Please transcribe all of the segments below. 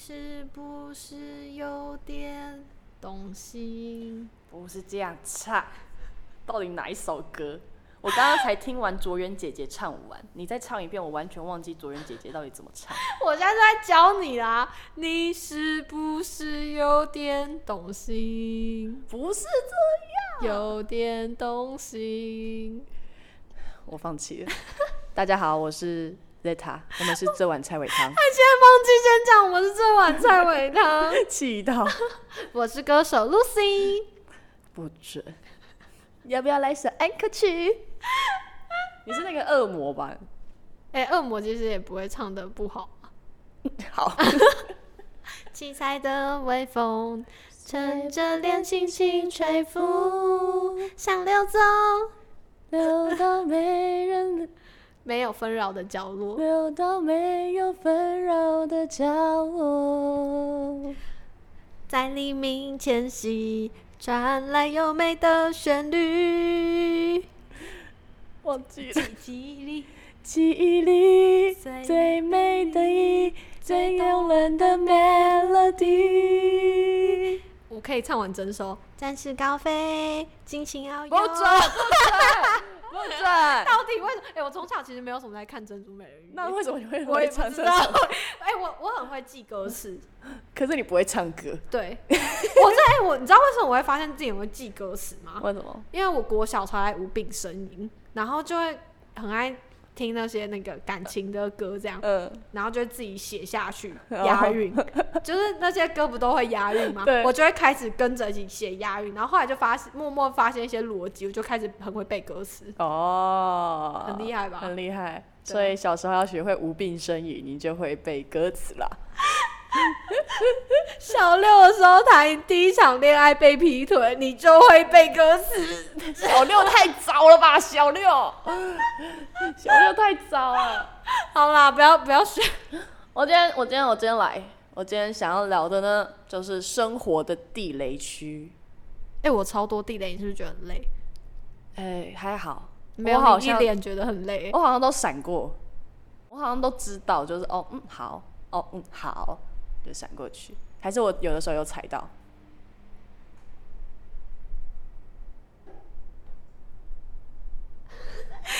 是不是有点动心？不是这样唱，到底哪一首歌？我刚刚才听完卓媛姐姐唱完，你再唱一遍，我完全忘记卓媛姐姐到底怎么唱。我现在在教你啦，你是不是有点动心？不是这样，有点动心。我放弃了。大家好，我是 Zeta，我们是这碗菜尾汤。他现在忘记先讲，我们是这碗菜尾汤。气到我是歌手 Lucy。不准，要不要来首安可曲？你是那个恶魔吧？哎、恶魔其实也不会唱的不好。好，七彩的微风，趁着脸轻轻吹拂，想溜走溜到没人，没有纷扰的角落。流到没有纷扰的角落。在黎明前夕，传来优美的旋律。忘记了。记忆里，记忆里最最美的忆，最动人的 melody。我可以唱完整首。展翅高飞，尽情遨游。不准，不准，不准。到底为什么？哎、我从小其实没有什么在看《珍珠美人鱼》。那为什么你会我也会唱不知道。这首？哎、我我很会记歌词。可是你不会唱歌，对，我在我，你知道为什么我会发现自己很会记歌词吗？为什么？因为我国小超爱无病呻吟，然后就会很爱听那些那个感情的歌，这样，嗯，然后就自己写下去哦押韵，就是那些歌不都会押韵吗对？我就会开始跟着一起写押韵，然后后来就发现默默发现一些逻辑，我就开始很会背歌词，哦，很厉害吧？很厉害。所以小时候要学会无病呻吟，你就会背歌词啦。小六的时候谈第一场恋爱被劈腿，你就会背歌词。小六太糟了吧？小六，小六太糟了。好啦，不要不要学。我今天，我今天，我今天来，我今天想要聊的呢，就是生活的地雷区。哎、我超多地雷，你是不是觉得很累？哎、还好，没有好像脸觉得很累。我好像都闪过，我好像都知道，就是哦，嗯，好，哦，嗯，好，就闪过去。还是我有的时候有踩到，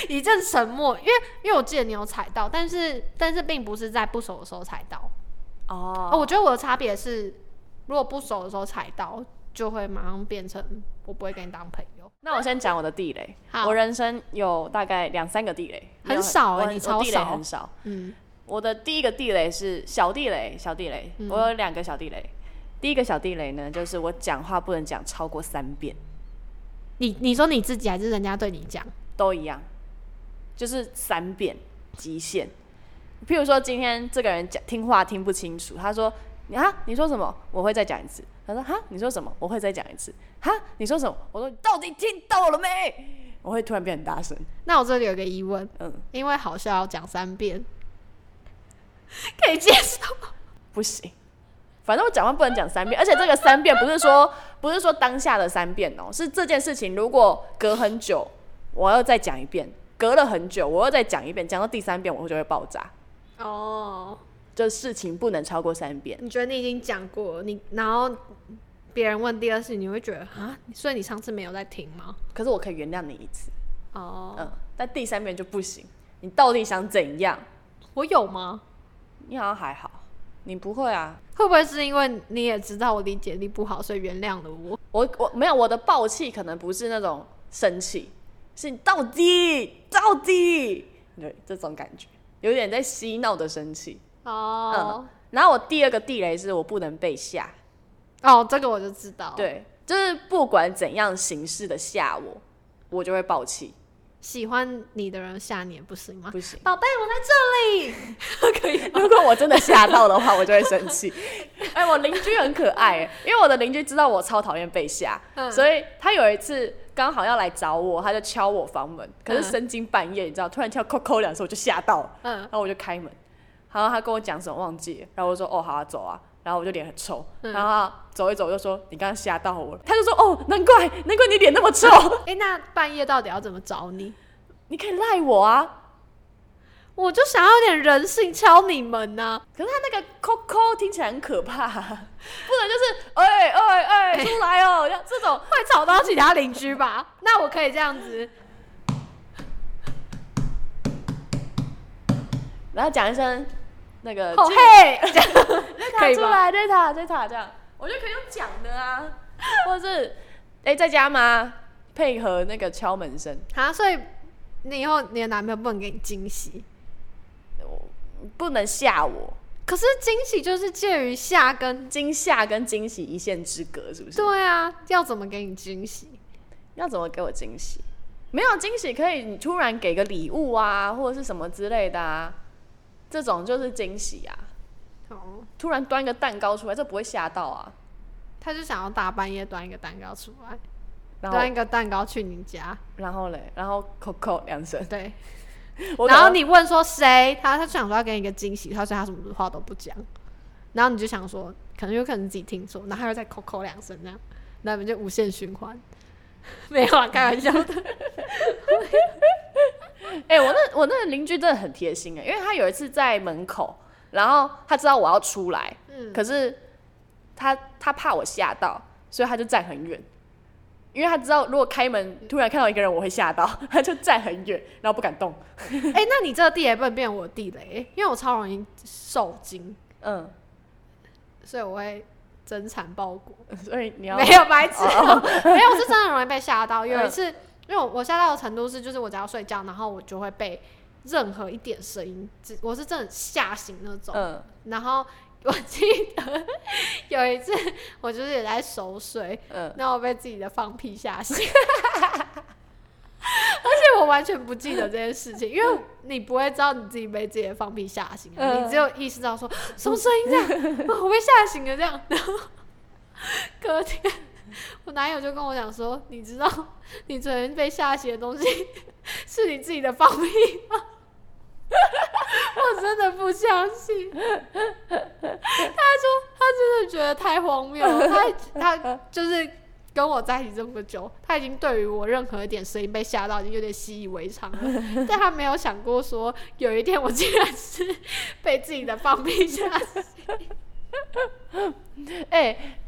一阵沉默，因为因为我记得你有踩到，但是但是并不是在不熟的时候踩到。哦哦，我觉得我的差别是，如果不熟的时候踩到，就会马上变成我不会跟你当朋友。那我先讲我的地雷。好我人生有大概两三个地雷，很少欸我我你超地雷少很少。嗯，我的第一个地雷是小地雷，小地雷，嗯我有两个小地雷。第一个小地雷呢，就是我讲话不能讲超过三遍，你你说你自己还是人家对你讲？都一样，就是三遍极限。譬如说今天这个人讲听话听不清楚，他说你啊你说什么？我会再讲一次。他说哈你说什么？我会再讲一次。哈你说什么？我说你到底听到了没？我会突然变很大声，那我这里有个疑问，嗯，因为好笑要讲三遍，可以接受吗？不行。反正我讲话不能讲三遍，而且这个三遍不是说不是说当下的三遍哦，是这件事情如果隔很久，我要再讲一遍；隔了很久，我要再讲一遍，讲到第三遍我就会爆炸。哦，这事情不能超过三遍。你觉得你已经讲过了，你然后别人问第二次，你会觉得啊，所以你上次没有在听吗？可是我可以原谅你一次，哦，嗯，但第三遍就不行。你到底想怎样？我有吗？你好像还好，你不会啊？会不会是因为你也知道我理解力不好，所以原谅了我？我我没有我的暴气，可能不是那种生气，是你到底到底对这种感觉，有点在嬉闹的生气。哦、然后我第二个地雷是我不能被吓，哦，这个我就知道。，对，就是不管怎样形式的吓我，我就会爆气，喜欢你的人吓你也不行吗？不行。宝贝，我在这里，可以？如果我真的吓到的话，我就会生气。哎、我邻居很可爱耶，因为我的邻居知道我超讨厌被吓，嗯所以他有一次刚好要来找我，他就敲我房门，可是嗯深更半夜，你知道，突然敲扣扣两声，我就吓到了，嗯然后我就开门，然后他跟我讲什么忘记了，然后我就说哦好啊走啊，然后我就脸很臭，嗯。然后他走一走就说你刚刚吓到我了，他就说哦难怪难怪你脸那么臭，哎、那半夜到底要怎么找你？你可以赖我啊，我就想要有点人性敲你们呐、可是他那个扣扣听起来很可怕，不能就是哎哎哎 出来哦，要 这种会吵到其他邻居吧？那我可以这样子，然后讲一声那个哦进嘿，这样塔 可以吧？出来，对塔对塔这样，我觉得可以用讲的啊，或者是哎、在家吗？配合那个敲门声，啊，所以你以后你的男朋友不能给你惊喜，不能吓我，可是惊喜就是介于下跟惊吓跟惊喜一线之隔，是不是？对啊，要怎么给你惊喜？要怎么给我惊喜？没有惊喜可以，你突然给个礼物啊，或者是什么之类的啊，这种就是惊喜啊。哦，突然端一个蛋糕出来，这不会吓到啊。他就想要大半夜端一个蛋糕出来，然后，端一个蛋糕去你家，然后嘞，然后扣扣两声，对，然后你问说谁，他他就想说要给你一个惊喜，他说他什么话都不讲，然后你就想说，可能有可能自己听错，然后他又再扣扣两声这样，那你们就无限循环。没有啊，开玩笑的。哎、我那我那个邻居真的很贴心哎、因为他有一次在门口，然后他知道我要出来，嗯，可是他他怕我吓到，所以他就站很远，因为他知道如果开门突然看到一个人我会吓到，他就站很远，然后不敢动。哎、那你这个地雷不能变我的地雷，因为我超容易受惊，嗯，所以我会真产包裹。所以你要没有白痴，哦没有，我是真的容易被吓到。有一嗯次，因为我我吓到的程度是，就是我只要睡觉，然后我就会被任何一点声音，只我是真的吓醒那种。嗯然后我记得 有一次，我就是也在熟睡，嗯，然后我被自己的放屁吓醒。而且我完全不记得这件事情，因为你不会知道你自己被自己的放屁吓醒、啊，嗯你只有意识到说什么声音这样，啊 我被吓醒了这样。然后隔天，我男友就跟我讲说：“你知道你昨天被吓醒的东西是你自己的放屁吗？” 我真的不相信。他说他真的觉得太荒谬了，他他就是跟我在一起这么久，他已经对于我任何一点声音被吓到，已经有点习以为常了。但他没有想过说，有一天我竟然是 被自己的放屁吓死。哎、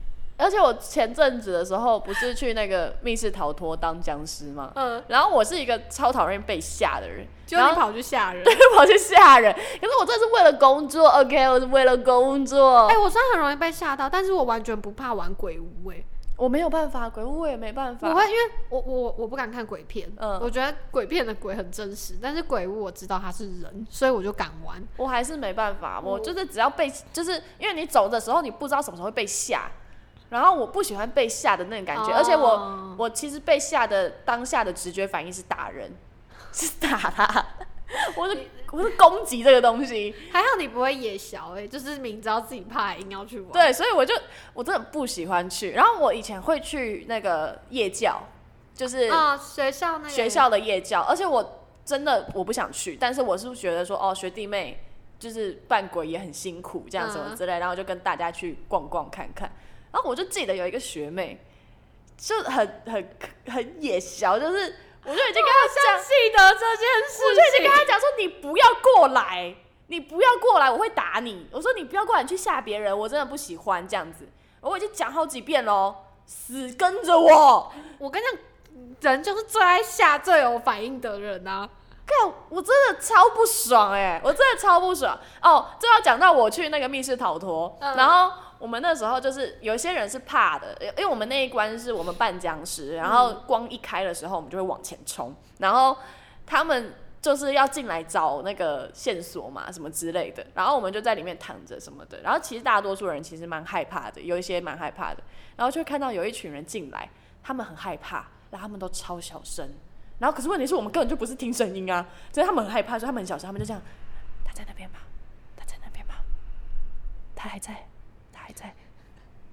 而且我前阵子的时候不是去那个密室逃脱当僵尸吗？嗯，然后我是一个超讨厌被吓的人，结果你跑去吓人。对 跑去吓人。可是我这是为了工作，OK，我是为了工作。哎、我虽然很容易被吓到，但是我完全不怕玩鬼屋、哎，我没有办法，鬼屋我也没办法。我会因为我我我不敢看鬼片，嗯我觉得鬼片的鬼很真实，但是鬼屋我知道他是人，所以我就敢玩。我还是没办法，我我就是只要被，就是因为你走的时候你不知道什么时候会被吓，然后我不喜欢被吓的那种感觉，而且我哦我其实被吓的当下的直觉反应是打人，是打他，我是我是攻击这个东西，还好你不会野小哎、就是明知道自己怕还硬要去玩。，对，所以我就我真的不喜欢去，然后我以前会去那个夜教，就是啊、学校那个。学校的夜教，而且我真的我不想去，但是我是觉得说哦，学弟妹就是扮鬼也很辛苦，这样什么嗯。之类，然后就跟大家去逛逛看看。然后我就记得有一个学妹，就很很很野小，就是我就已经跟她讲，记得这件事我就已经跟她讲说你不要过来，你不要过来，我会打你。我说你不要过来，你去吓别人，我真的不喜欢这样子。我已经讲好几遍喽，死跟着我。我跟你讲，人就是最爱吓、最有反应的人啊。看，我真的超不爽哎、我真的超不爽哦。这要讲到我去那个密室逃脱，嗯然后我们那时候就是有些人是怕的，因为我们那一关是我们扮僵尸，然后光一开的时候我们就会往前冲，然后他们就是要进来找那个线索嘛，什么之类的，然后我们就在里面躺着什么的，然后其实大多数人其实蛮害怕的，有一些蛮害怕的，然后就会看到有一群人进来，他们很害怕，然后他们都超小声。然后可是问题是我们根本就不是听声音啊，所以他们很害怕，所以他们很小声，他们就这样，他在那边吗？他在那边吗？他还在，他在，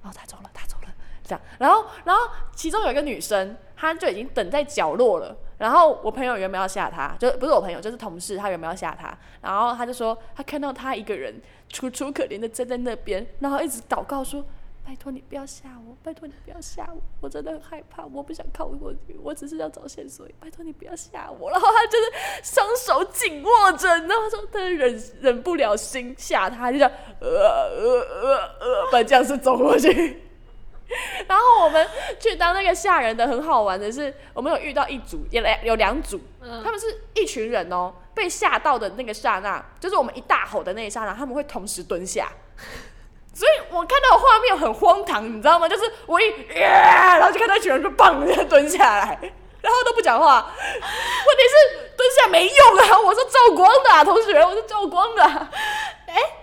然后，他走了，他走了，这样。然后，然后其中有一个女生，她就已经等在角落了。然后我朋友原本要吓她，就不是我朋友，就是同事，她原本要吓她。然后她就说，她看到她一个人楚楚可怜的站在那边，然后一直祷告说：“拜托你不要吓我，拜托你不要吓我，我真的很害怕，我不想靠过去，我只是要找线索，拜托你不要吓我。然后他就是双手紧握着，然后说他忍忍不了心吓他，就这样呃呃呃呃把僵尸走过去。然后我们去当那个吓人的，很好玩的是，我们有遇到一组，有两有两组，嗯他们是一群人哦，被吓到的那个刹那，就是我们一大吼的那一刹那，他们会同时蹲下。所以我看到画面很荒唐，你知道吗？就是我一、呃然后就看到一群人就砰就蹲下来，然后都不讲话。问题是蹲下没用啊！我是照光的、啊，同学，我是照光的啊、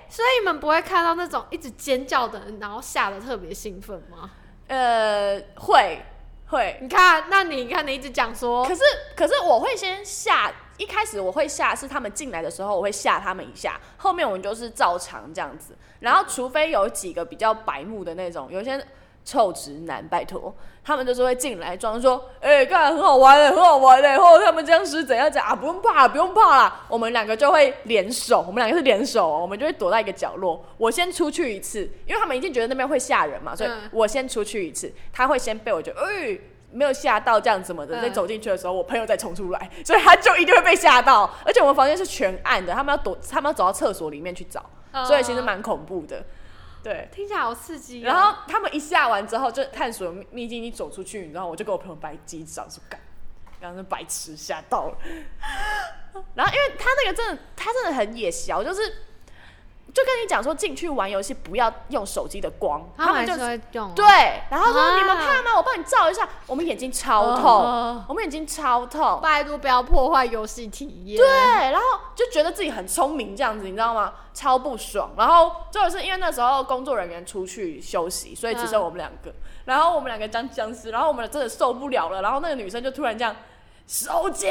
所以你们不会看到那种一直尖叫的人，然后吓得特别兴奋吗？呃，会会，你看，那你看你一直讲说可，是可是我会先吓，一开始我会吓是他们进来的时候，我会吓他们一下，后面我们就是照常这样子。然后除非有几个比较白目的那种，有些臭直男，拜托，他们就是会进来装说，哎、看很好玩的，很好玩的，然后他们僵尸怎样怎样啊，不用怕，不用怕啦。我们两个就会联手，我们两个是联手哦，我们就会躲在一个角落，我先出去一次，因为他们一定觉得那边会吓人嘛，所以嗯我先出去一次，他会先被我觉得，哎、没有吓到这样子么的，嗯再走进去的时候，我朋友再冲出来，所以他就一定会被吓到。而且我们房间是全暗的，他们要躲，他们要走到厕所里面去找，所以其实蛮恐怖的。对，听起来好刺激、哦。然后他们一下完之后，就探索秘秘境，一走出去，你知道，我就跟我朋友白机掌说干，刚刚那白痴吓到了。然后因为他那个真的，他真的很野小，就是就跟你讲说，进去玩游戏不要用手机的光，他们还就是会用、哦，对，然后说、啊你们怕吗？我帮你照一下。我们眼睛超痛，哦我们眼睛超痛。拜托不要破坏游戏体验。对，然后就觉得自己很聪明这样子，你知道吗？超不爽。然后就是因为那时候工作人员出去休息，所以只剩我们两个。然后我们两个僵僵尸，然后我们真的受不了了。然后那个女生就突然这样，手机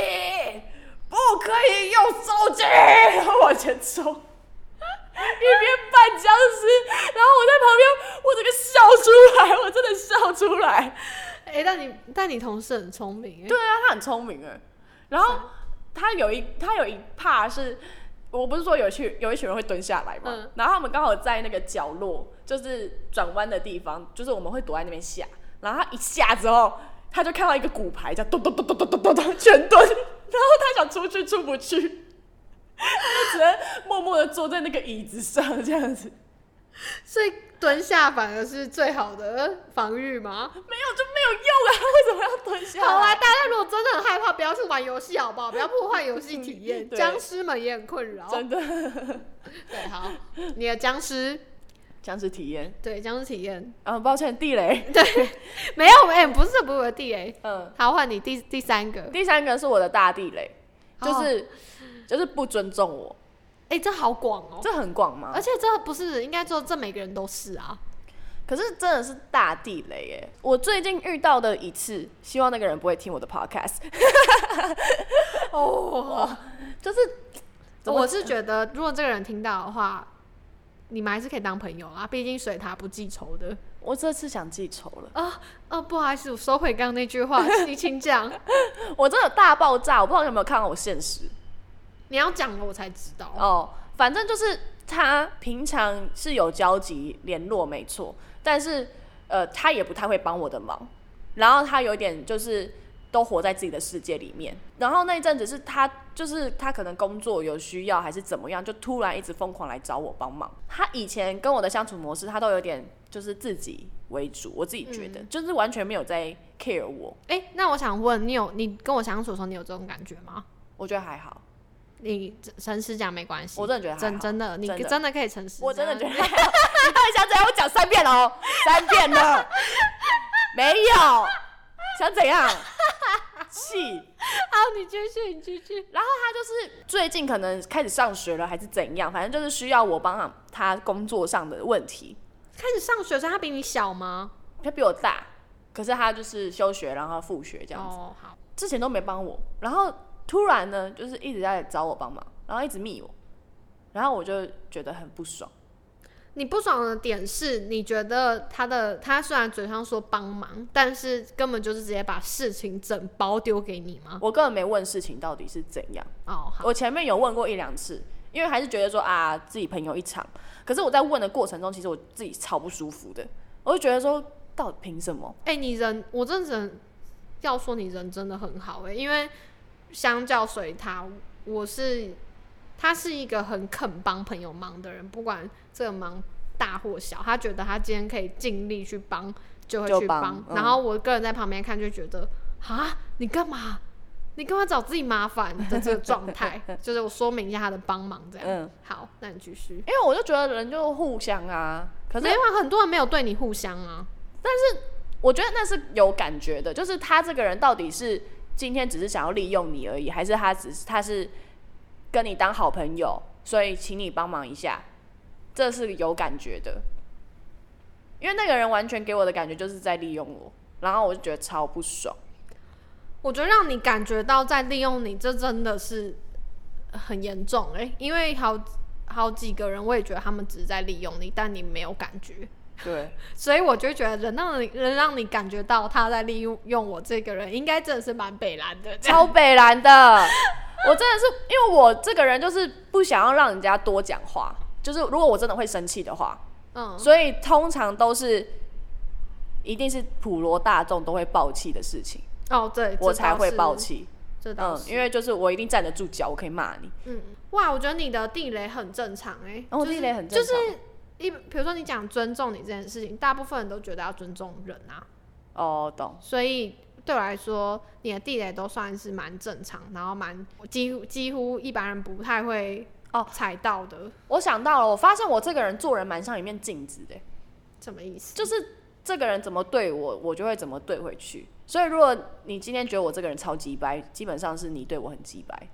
不可以用手机，然后往前冲。一边扮僵尸，然后我在旁边，我整个笑出来，我真的笑出来。哎、但你但你同事很聪明、欸，对啊，他很聪明哎。然后他有一他有一怕是，我不是说有一群有一群人会蹲下来嘛，嗯然后他们刚好在那个角落，就是转弯的地方，就是我们会躲在那边下。然后他一下之后，他就看到一个骨牌，叫咚咚咚咚咚咚咚咚全蹲，然后他想出去出不去，只能默默的坐在那个椅子上这样子。所以蹲下反而是最好的防御吗？没有就没有用啊！为什么要蹲下？好啊，大家如果真的很害怕，不要去玩游戏好不好？不要破坏游戏体验，对僵尸们也很困扰。真的对，好，你的僵尸，僵尸体验。对僵尸体验，啊，抱歉，地雷。对没有，哎、不是不是地雷。嗯，好，换你第第三个，第三个是我的大地雷，就哦是、就是不尊重我，哎、这好广哦，这很广吗而？且这不是应该说这每个人都是啊。可是真的是大地雷耶！我最近遇到的一次，希望那个人不会听我的 podcast，哦，就是我是觉得如果这个人听到的话，你们还是可以当朋友啦，毕竟水他不记仇的。我这次想记仇了，啊啊，不好意思，我收回刚刚那句话，你请讲。我真的大爆炸，我不知道你有没有看到我现实你要讲了我才知道。哦。反正就是他平常是有交集联络没错，但是呃他也不太会帮我的忙，然后他有点就是都活在自己的世界里面。然后那一阵子是他就是他可能工作有需要还是怎么样，就突然一直疯狂来找我帮忙。他以前跟我的相处模式，他都有点就是自己为主，我自己觉得、就是完全没有在 care 我，哎、那我想问你有你跟我相处的时候，你有这种感觉吗？我觉得还好，你诚实讲没关系，我真的觉得真真的，你真的可以诚实。我真的觉得。你到底想怎样？我讲三遍了哦，三遍了，没有，想怎样？气。好，你继续，你继续。然后他就是最近可能开始上学了，还是怎样，反正就是需要我帮他工作上的问题。开始上学，所以他比你小吗？他比我大，可是他就是休学，然后复学这样子。哦，好，之前都没帮我，然后突然呢，就是一直在找我帮忙，然后一直密我，然后我就觉得很不爽。你不爽的点是，你觉得他的他虽然嘴上说帮忙，但是根本就是直接把事情整包丢给你吗？我根本没问事情到底是怎样。哦，好，我前面有问过一两次，因为还是觉得说啊自己朋友一场，可是我在问的过程中，其实我自己超不舒服的，我就觉得说，到底凭什么？哎、你人，我真的只能要说你人真的很好哎、因为相较随他，我是他是一个很肯帮朋友忙的人，不管这个忙大或小，他觉得他今天可以尽力去帮，就会去帮。嗯然后我个人在旁边看，就觉得啊，你干嘛？你干嘛找自己麻烦的这个状态？就是我说明一下他的帮忙这样。嗯，好，那你继续。因为我就觉得人就互相啊，可是没有啊，很多人没有对你互相啊。但是我觉得那是有感觉的，就是他这个人到底是今天只是想要利用你而已，还是他只是他是跟你当好朋友，所以请你帮忙一下，这是有感觉的。因为那个人完全给我的感觉就是在利用我，然后我就觉得超不爽。我觉得让你感觉到在利用你，这真的是很严重哎、因为好好几个人，我也觉得他们只是在利用你，但你没有感觉，对，所以我就觉得能让你能让你感觉到他在利用用我这个人，应该真的是蛮北蓝的，超北蓝的。我真的是因为我这个人就是不想要让人家多讲话，就是如果我真的会生气的话，嗯，所以通常都是一定是普罗大众都会爆气的事情，哦对，我才会爆气，气。嗯，因为就是我一定站得住脚，我可以骂你。嗯，哇，我觉得你的地雷很正常哎、哦就是地雷很正就是一比如说你讲尊重你这件事情，大部分人都觉得要尊重人啊，哦，懂。所以对我来说，你的地雷都算是蛮正常，然后蛮几乎几乎一般人不太会哦踩到的。我想到了，我发现我这个人做人蛮像一面镜子的，什么意思？就是这个人怎么对我，我就会怎么对回去。所以如果你今天觉得我这个人超级掰，基本上是你对我很鸡掰，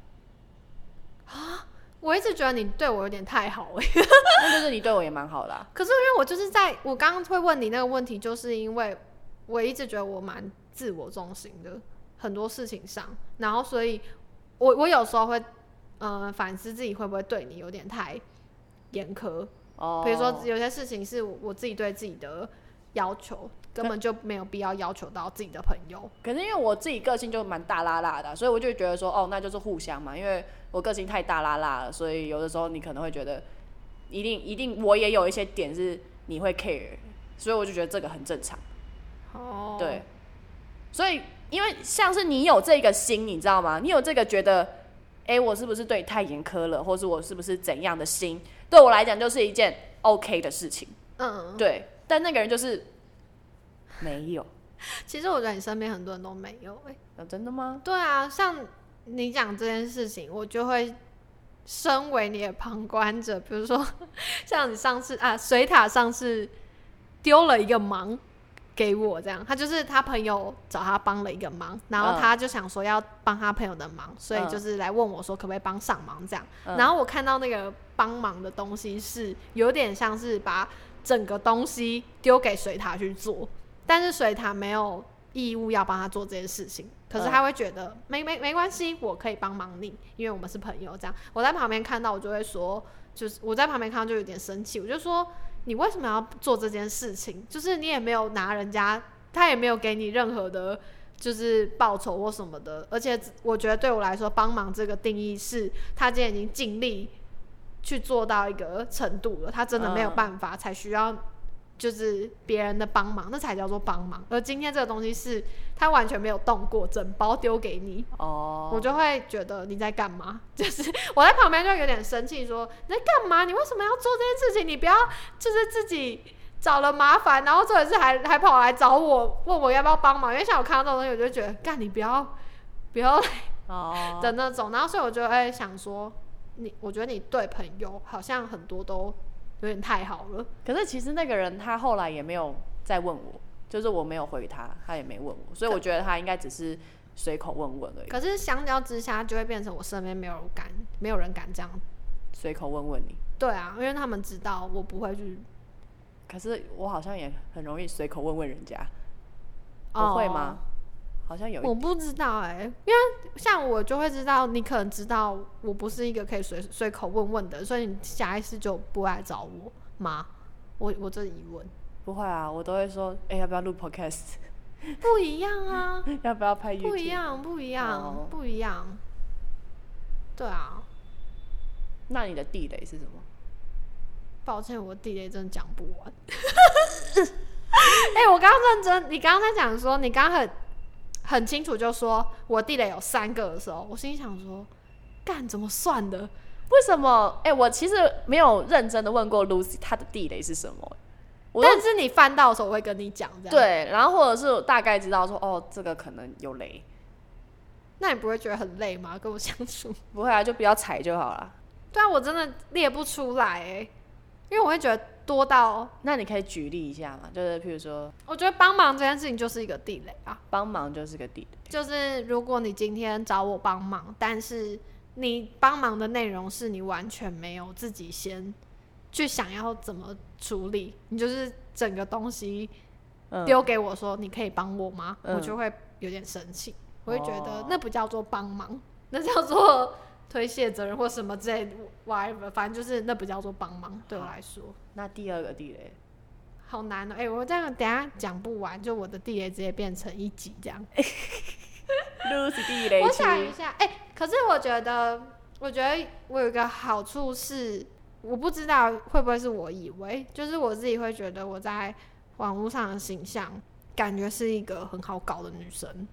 我一直觉得你对我有点太好哎、那就是你对我也蛮好的啊、可是因为我就是在我刚刚会问你那个问题，就是因为我一直觉得我蛮自我中心的很多事情上，然后所以我我有时候会呃反思自己会不会对你有点太严苛，哦，比如说有些事情是我我自己对自己的要求，根本就没有必要要求到自己的朋友。可是因为我自己个性就蛮大拉拉的啊、所以我就觉得说，哦，那就是互相嘛。因为我个性太大啦啦了，所以有的时候你可能会觉得，一定一定我也有一些点是你会 care，所以我就觉得这个很正常。哦，对，所以因为像是你有这个心，你知道吗？你有这个觉得，哎、我是不是对你太严苛了，或是我是不是怎样的心，对我来讲就是一件 OK 的事情。嗯，对，但那个人就是没有。其实我觉得你身边很多人都没有哎、啊、真的吗？对啊，像你讲这件事情，我就会身为你的旁观者，比如说 像你上次啊，水塔上次丢了一个忙给我，这样，他就是他朋友找他帮了一个忙，然后嗯他就想说要帮他朋友的忙，所以嗯就是来问我说可不可以帮上忙这样。嗯然后我看到那个帮忙的东西是有点像是把整个东西丢给水塔去做，但是水塔没有义务要帮他做这件事情，可是他会觉得、没没没关系，我可以帮忙你，因为我们是朋友。这样我在旁边看到，我就会说，就是我在旁边看到就有点生气，我就说你为什么要做这件事情？就是你也没有拿人家，他也没有给你任何的。就是报酬或什么的，而且我觉得对我来说，帮忙这个定义是他今天已经尽力去做到一个程度了，他真的没有嗯办法，才需要就是别人的帮忙，那才叫做帮忙。而今天这个东西是他完全没有动过，整包丢给你，哦，我就会觉得你在干嘛？就是我在旁边就有点生气，说你在干嘛？你为什么要做这件事情？你不要就是自己找了麻烦，然后这次还还跑来找我，问我要不要帮忙。因为像我看到这种东西，我就觉得干你不要不要哦，的那种，然后所以我就会想说，你我觉得你对朋友好像很多都有点太好了。可是其实那个人他后来也没有再问我，就是我没有回他，他也没问我，所以我觉得他应该只是随口问问而已，可是相较之下，就会变成我身边没有人敢，没有人敢这样。随口问问你。对啊，因为他们知道我不会去。可是我好像也很容易随口问问人家，哦不会吗？好像有我不知道哎、因为像我就会知道，你可能知道我不是一个可以随随口问问的，所以你下意识就不会来找我吗？我我这疑问不会啊，我都会说，哎、要不要录 podcast？不一样啊，要不要拍不一样，不一样，哦不一样。对啊，那你的地雷是什么？抱歉，我地雷真的讲不完。哎、我刚刚认真，你刚刚在讲说，你刚刚很很清楚就说我地雷有三个的时候，我心里想说，干怎么算的？为什么？哎、我其实没有认真的问过 Lucy 她的地雷是什么。但是你翻到的时候，我会跟你讲，这样。，对，然后或者是我大概知道说，哦，这个可能有雷，那你不会觉得很累吗？跟我相处？不会啊，就不要踩就好了。对啊，我真的列不出来哎，因为我会觉得多到，那你可以举例一下嘛？就是譬如说我觉得帮忙这件事情就是一个地雷啊。帮忙就是个地雷，就是如果你今天找我帮忙，但是你帮忙的内容是你完全没有自己先去想要怎么处理，你就是整个东西嗯，丢给我说你可以帮我吗？嗯我就会有点生气，我会觉得哦那不叫做帮忙，那叫做推卸责任或什么之类的，whatever，反正就是那不叫做帮忙，对我来说。那第二个地雷，好难哦、哎、我这样等下讲不完，就我的地雷直接变成一集这样。Lucy 地雷 我区，想一下，哎、可是我觉得，我觉得我有一个好处是，我不知道会不会是我以为，就是我自己会觉得我在网络上的形象，感觉是一个很好搞的女生，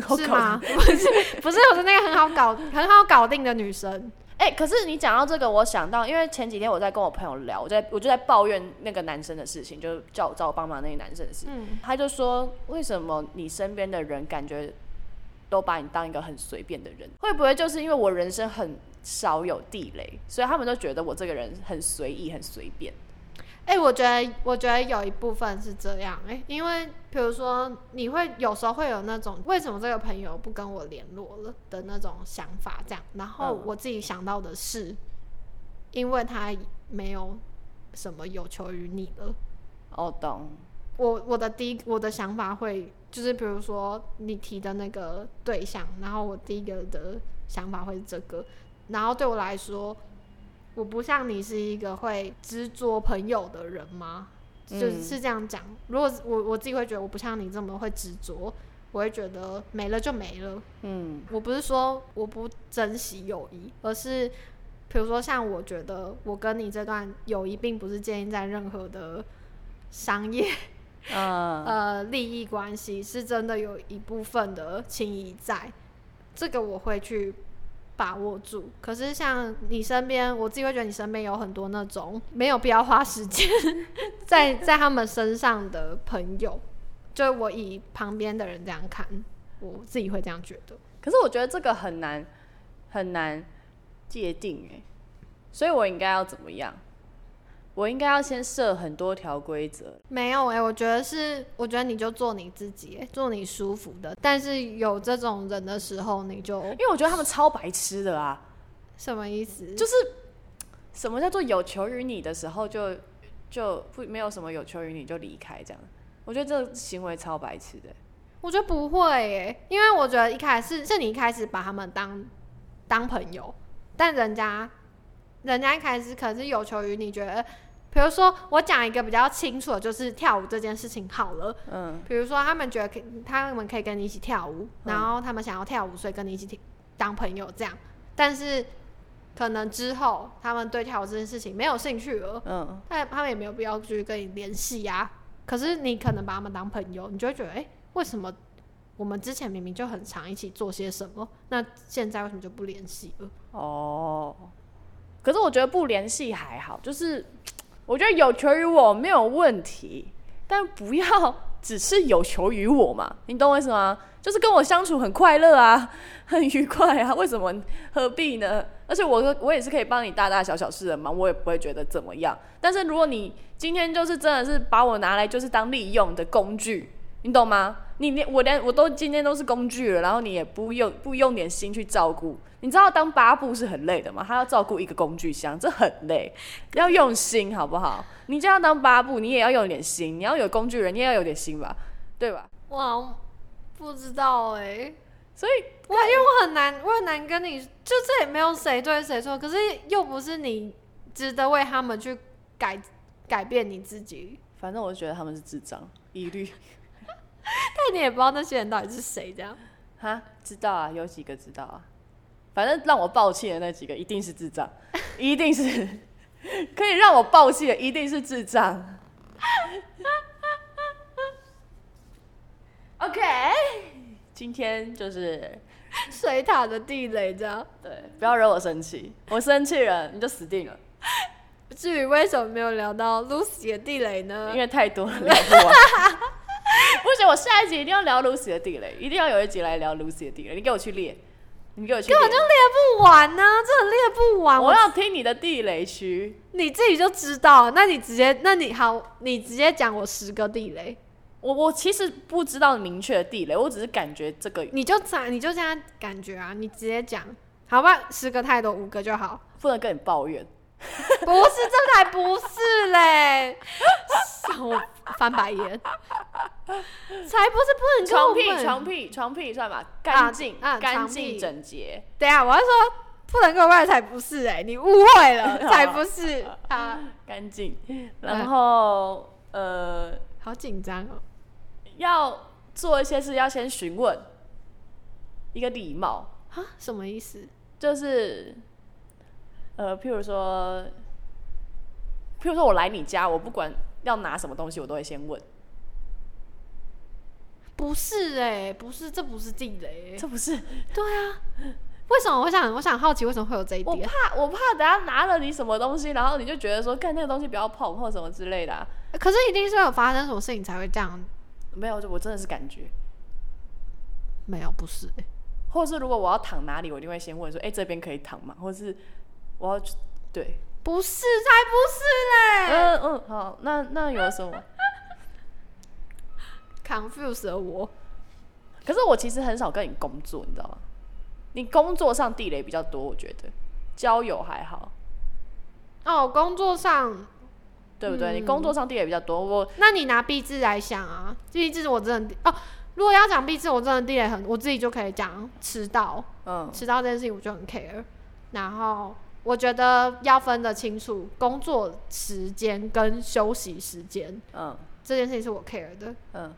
好搞是吗？不是，不是，我是那个很好搞、很好搞定的女生。哎、可是你讲到这个，我想到，因为前几天我在跟我朋友聊，我在我就在抱怨那个男生的事情，就是叫我找我帮忙那个男生的事情。嗯，他就说，为什么你身边的人感觉都把你当一个很随便的人？会不会就是因为我人生很少有地雷，所以他们都觉得我这个人很随意、很随便？哎、我觉得，我觉得有一部分是这样，哎、因为比如说，你会有时候会有那种为什么这个朋友不跟我联络了的那种想法，这样。然后嗯我自己想到的是，因为他没有什么有求于你了。哦，懂。我我的第一我的想法会就是，比如说你提的那个对象，然后我第一个的想法会是这个，然后对我来说，我不像你是一个会执着朋友的人吗？就是这样讲。如果我我自己会觉得我不像你这么会执着，我会觉得没了就没了。嗯我不是说我不珍惜友谊，而是比如说像我觉得我跟你这段友谊并不是建立在任何的商业嗯 呃利益关系，是真的有一部分的情谊在，这个我会去把握住。可是像你身边，我自己会觉得你身边有很多那种没有必要花时间 在在他们身上的朋友，就我以旁边的人这样看，我自己会这样觉得。可是我觉得这个很难很难界定诶，所以我应该要怎么样？我应该要先设很多条规则。没有哎、我觉得是，我觉得你就做你自己、欸，做你舒服的。但是有这种人的时候，你就因为我觉得他们超白痴的啊，什么意思？就是什么叫做有求于你的时候就就不没有什么有求于你就离开这样，我觉得这个行为超白痴的。我觉得不会诶、因为我觉得一开始是是你一开始把他们当当朋友，但人家人家一开始可能是有求于你，觉得，比如说我讲一个比较清楚的，就是跳舞这件事情好了，嗯比如说他们觉得可以他们可以跟你一起跳舞，嗯然后他们想要跳舞，所以跟你一起当朋友这样，但是可能之后他们对跳舞这件事情没有兴趣了，嗯，但他们也没有必要去跟你联系呀。可是你可能把他们当朋友，你就会觉得，哎、为什么我们之前明明就很常一起做些什么，那现在为什么就不联系了？哦。可是我觉得不联系还好，就是我觉得有求于我没有问题，但不要只是有求于我嘛，你懂我意思吗？就是跟我相处很快乐啊，很愉快啊，为什么何必呢？而且我我也是可以帮你大大小小事的忙，我也不会觉得怎么样。但是如果你今天就是真的是把我拿来就是当利用的工具，你懂吗？你连我连我都今天都是工具了，然后你也不用不用点心去照顾，你知道当八部是很累的吗？他要照顾一个工具箱，这很累，要用心好不好？你就要当八部，你也要用点心，你要有工具人，你也要有点心吧，对吧？哇，不知道哎、所以我因为我很难，我很难跟你，就这也没有谁对谁错，可是又不是你值得为他们去改改变你自己，反正我觉得他们是智障，一律 但你也不知道那些人到底是谁，这样？哈，知道啊，有几个知道啊。反正让我爆气的那几个一定是智障，一定是可以让我爆气的，一定是智障。OK，今天就是 水塔的地雷，这样对，不要惹我生气，我生气了你就死定了。至于为什么没有聊到 Lucy 的地雷呢？因为太多了，聊不完。我下一集一定要聊 Lucy 的地雷，一定要有一集来聊 Lucy 的地雷。你给我去列，你给我去列，根本就列不完呢、这很列不完。我我要听你的地雷区。你自己就知道，那你直接，那你好，你直接讲我十个地雷，我我其实不知道明确的地雷，我只是感觉这个你就讲，你就这样感觉啊，你直接讲，好吧？十个太多，五个就好。不能跟你抱怨。不是，这才不是嘞！我翻白眼，才不是不能跟床屁们床屁床屁算吧，干净啊干床净屁整洁。等一下，我要说不能跟我外才不是哎、你误会了，才不是啊！干净，然后呃，好紧张哦。要做一些事要先询问，一个礼貌，啊，什么意思？就是呃，譬如说，譬如说我来你家，我不管要拿什么东西，我都会先问，不是哎、不是，这不是地雷、欸。这不是对啊，为什么？我想，我想好奇为什么会有这一点我。怕我怕等下拿了你什么东西，然后你就觉得说，看那个东西不要碰或什么之类的、啊，可是一定是有发生什么事情才会这样？没有，就我真的是感觉。没有，不是、欸。或者是如果我要躺哪里，我一定会先问说，哎、这边可以躺吗？或者是我要去对，不是，才不是嘞、嗯嗯，好，那那有什么？confuse 了我。可是我其实很少跟你工作，你知道吗？你工作上地雷比较多，我觉得交友还好，哦，工作上，对不对？嗯你工作上地雷比较多，我那你拿 B 字来想啊，币制我真的哦，如果要讲 B 字，我真的地雷很，我自己就可以讲迟到，嗯迟到这件事情我就很 care。然后我觉得要分得清楚工作时间跟休息时间，嗯。这件事情是我 care 的。嗯。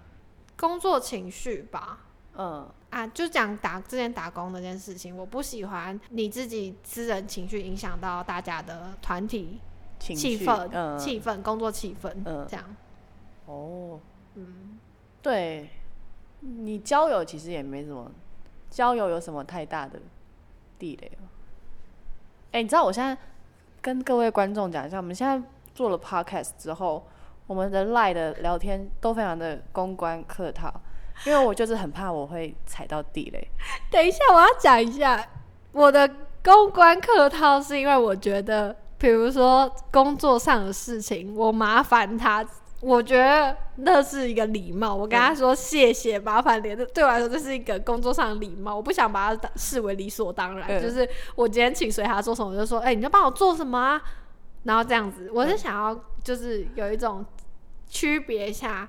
工作情绪吧，嗯。啊，就讲打之前打工那件事情，我不喜欢你自己私人情绪影响到大家的团体情绪气氛、嗯。气氛、工作气氛，嗯。这样。哦，嗯，对，你交友其实也没什么，交友有什么太大的地雷吗？哎、你知道我现在跟各位观众讲一下，我们现在做了 podcast 之后，我们的 line 的聊天都非常的公关客套，因为我就是很怕我会踩到地雷。等一下，我要讲一下我的公关客套，是因为我觉得，比如说工作上的事情，我麻烦他。我觉得那是一个礼貌，我跟他说谢谢，麻烦连，对我来说这是一个工作上的礼貌，我不想把它视为理所当然。嗯就是我今天请随他做什么，我就说，哎、你就帮我做什么啊？然后这样子，我是想要就是有一种区别一下，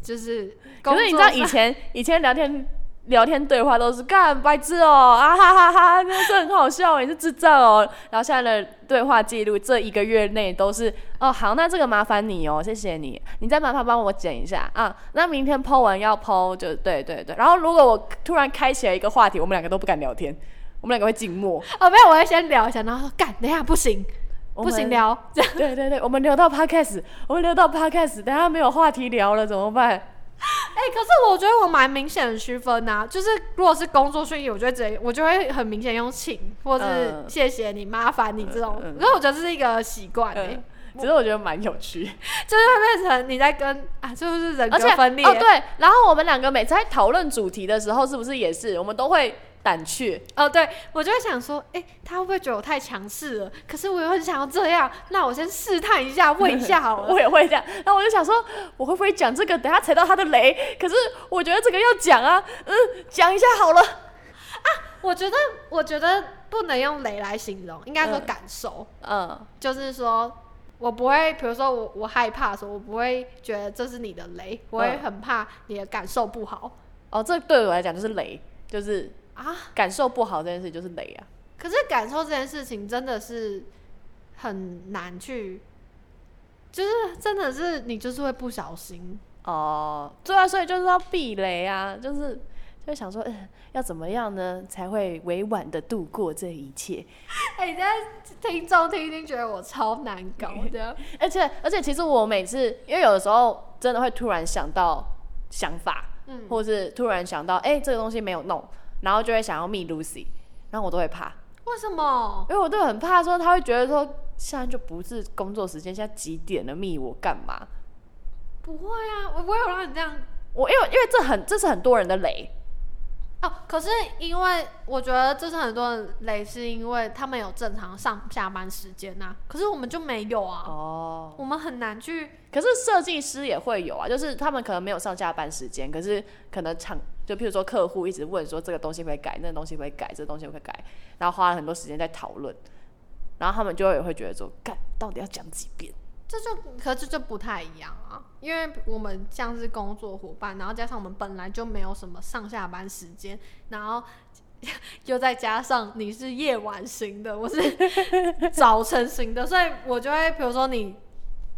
就是可是你知道以前以前聊天聊天对话都是干白痴哦、啊哈哈哈，那是很好笑，你是智障哦、然后现在的对话记录这一个月内都是哦好，那这个麻烦你哦、谢谢你，你再麻烦帮我剪一下啊。那明天 Po 完要 Po 就对对对。然后如果我突然开启了一个话题，我们两个都不敢聊天，我们两个会静默，哦，没有，我会先聊一下，然后说干，等一下不行，不行。聊，这样。对对对，我们聊到 Podcast，我们聊到 Podcast，等下没有话题聊了怎么办？哎、可是我觉得我蛮明显的区分呐、就是如果是工作讯息，我就会直接，我就会很明显用请或是嗯谢谢你、麻烦你这种，可是我觉得这是一个习惯哎，嗯，只是我觉得蛮有趣。就是会变成你在跟啊，是不是人格分裂？哦，对，然后我们两个每次在讨论主题的时候，是不是也是我们都会胆怯？哦，对，我就会想说，哎、他会不会觉得我太强势了？可是我又很想要这样，那我先试探一下，问一下好了。我也会这样，然后我就想说，我会不会讲这个，等下踩到他的雷？可是我觉得这个要讲啊，嗯，讲一下好了。啊我觉得，我觉得不能用雷来形容，应该说嗯感受。嗯就是说我不会，比如说我我害怕的时候，我不会觉得这是你的雷，我会嗯很怕你的感受不好哦，这对我来讲就是雷，就是啊。感受不好这件事就是雷啊。可是感受这件事情真的是很难去，就是真的是你就是会不小心。哦，对啊，所以就是要避雷啊，就是就想说，嗯，要怎么样呢才会委婉的度过这一切？哎、你在听众听一听，觉得我超难搞的。而且而且，其实我每次因为有的时候真的会突然想到想法，嗯，或是突然想到，哎、这个东西没有弄，然后就会想要密 Lucy，然后我都会怕，为什么？因为我都很怕说他会觉得说现在就不是工作时间，现在几点了，密我干嘛？不会啊，我不会有让你这样我因为因为这很这是很多人的雷，哦。可是因为我觉得这是很多人雷，是因为他们有正常上下班时间呐、可是我们就没有啊，哦，我们很难去可是设计师也会有啊，就是他们可能没有上下班时间，可是可能厂就譬如说客户一直问说这个东西会改，那个东西会改，这个东西会改，然后花了很多时间在讨论，然后他们就会会觉得说，干到底要讲几遍？这就可是这就不太一样啊，因为我们像是工作伙伴，然后加上我们本来就没有什么上下班时间，然后 又再加上你是夜晚型的，我是 早晨型的，所以我就会比如说你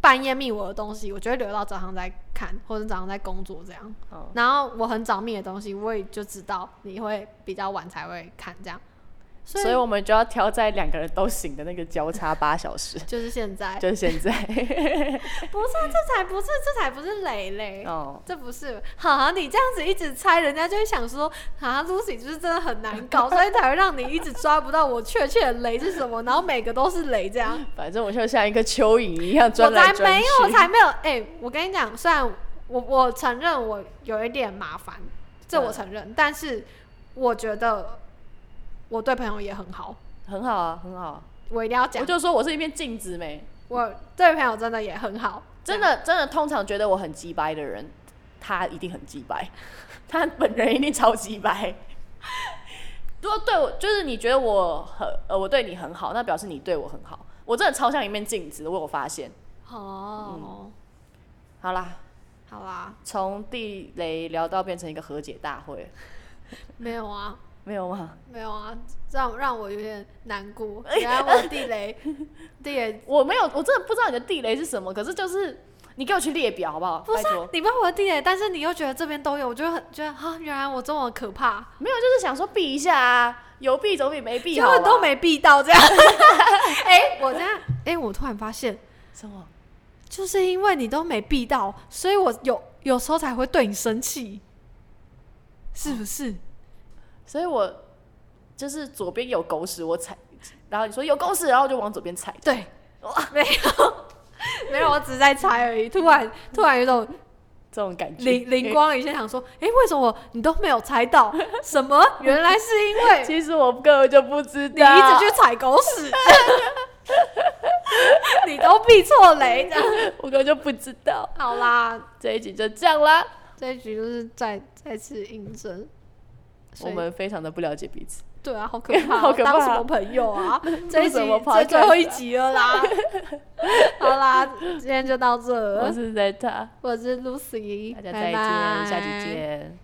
半夜密我的东西，我就会留到早上再看，或者早上再工作这样。哦然后我很早密的东西，我也就知道你会比较晚才会看这样，所以所以我们就要挑在两个人都醒的那个交叉八小时，就是现在，就是现在。不是啊这才不是，这才不是雷雷。哦，这不是，哈，你这样子一直猜，人家就会想说，啊，Lucy 就是真的很难搞，所以才会让你一直抓不到我确切的雷是什么，然后每个都是雷这样。反正我就像一个蚯蚓一样我钻来钻去。才没有，我才没有。哎、我跟你讲，虽然我我承认我有一点麻烦，这我嗯承认，但是我觉得我对朋友也很好，很好啊，很好啊。我一定要讲。我，就说我是一面镜子没，我对朋友真的也很好，真的真的，通常觉得我很鸡掰的人，他一定很鸡掰，他本人一定超鸡掰。如果对我，就是你觉得我很呃，我对你很好，那表示你对我很好。我真的超像一面镜子，我有发现。哦，好啦，好啦，从地雷聊到变成一个和解大会，没有啊，没有吗？没有啊，让让我有点难过。原来我地雷，地雷我没有，我真的不知道你的地雷是什么。可是就是你给我去列表好不好？不是、你帮我的地雷，但是你又觉得这边都有，我就很觉得啊，原来我这么可怕，没有，就是想说避一下啊，有避总比没避好、都没避到这样。哎、我这样，哎、我突然发现，什么？就是因为你都没避到，所以我有有时候才会对你生气，是不是？所以我就是左边有狗屎，我踩，然后你说有狗屎，然后我就往左边踩。对，没有，没有，我只是在猜而已。突然，突然有一种这种感觉。灵灵光一现，想说，哎、为什么你都没有猜到？什么？原来是因为 其实我根本就不知道你道。一直去踩狗屎，你都避错雷这样。我根本就不知道。好啦，这一集就这样啦。这一集就是再再次印证，我们非常的不了解彼此。对啊，好可怕、哦，好可怕当什么朋友啊？这一集什么这最后一集了啦。好啦，今天就到这了。我是 Zeta，我是 Lucy，大家再见，下期见。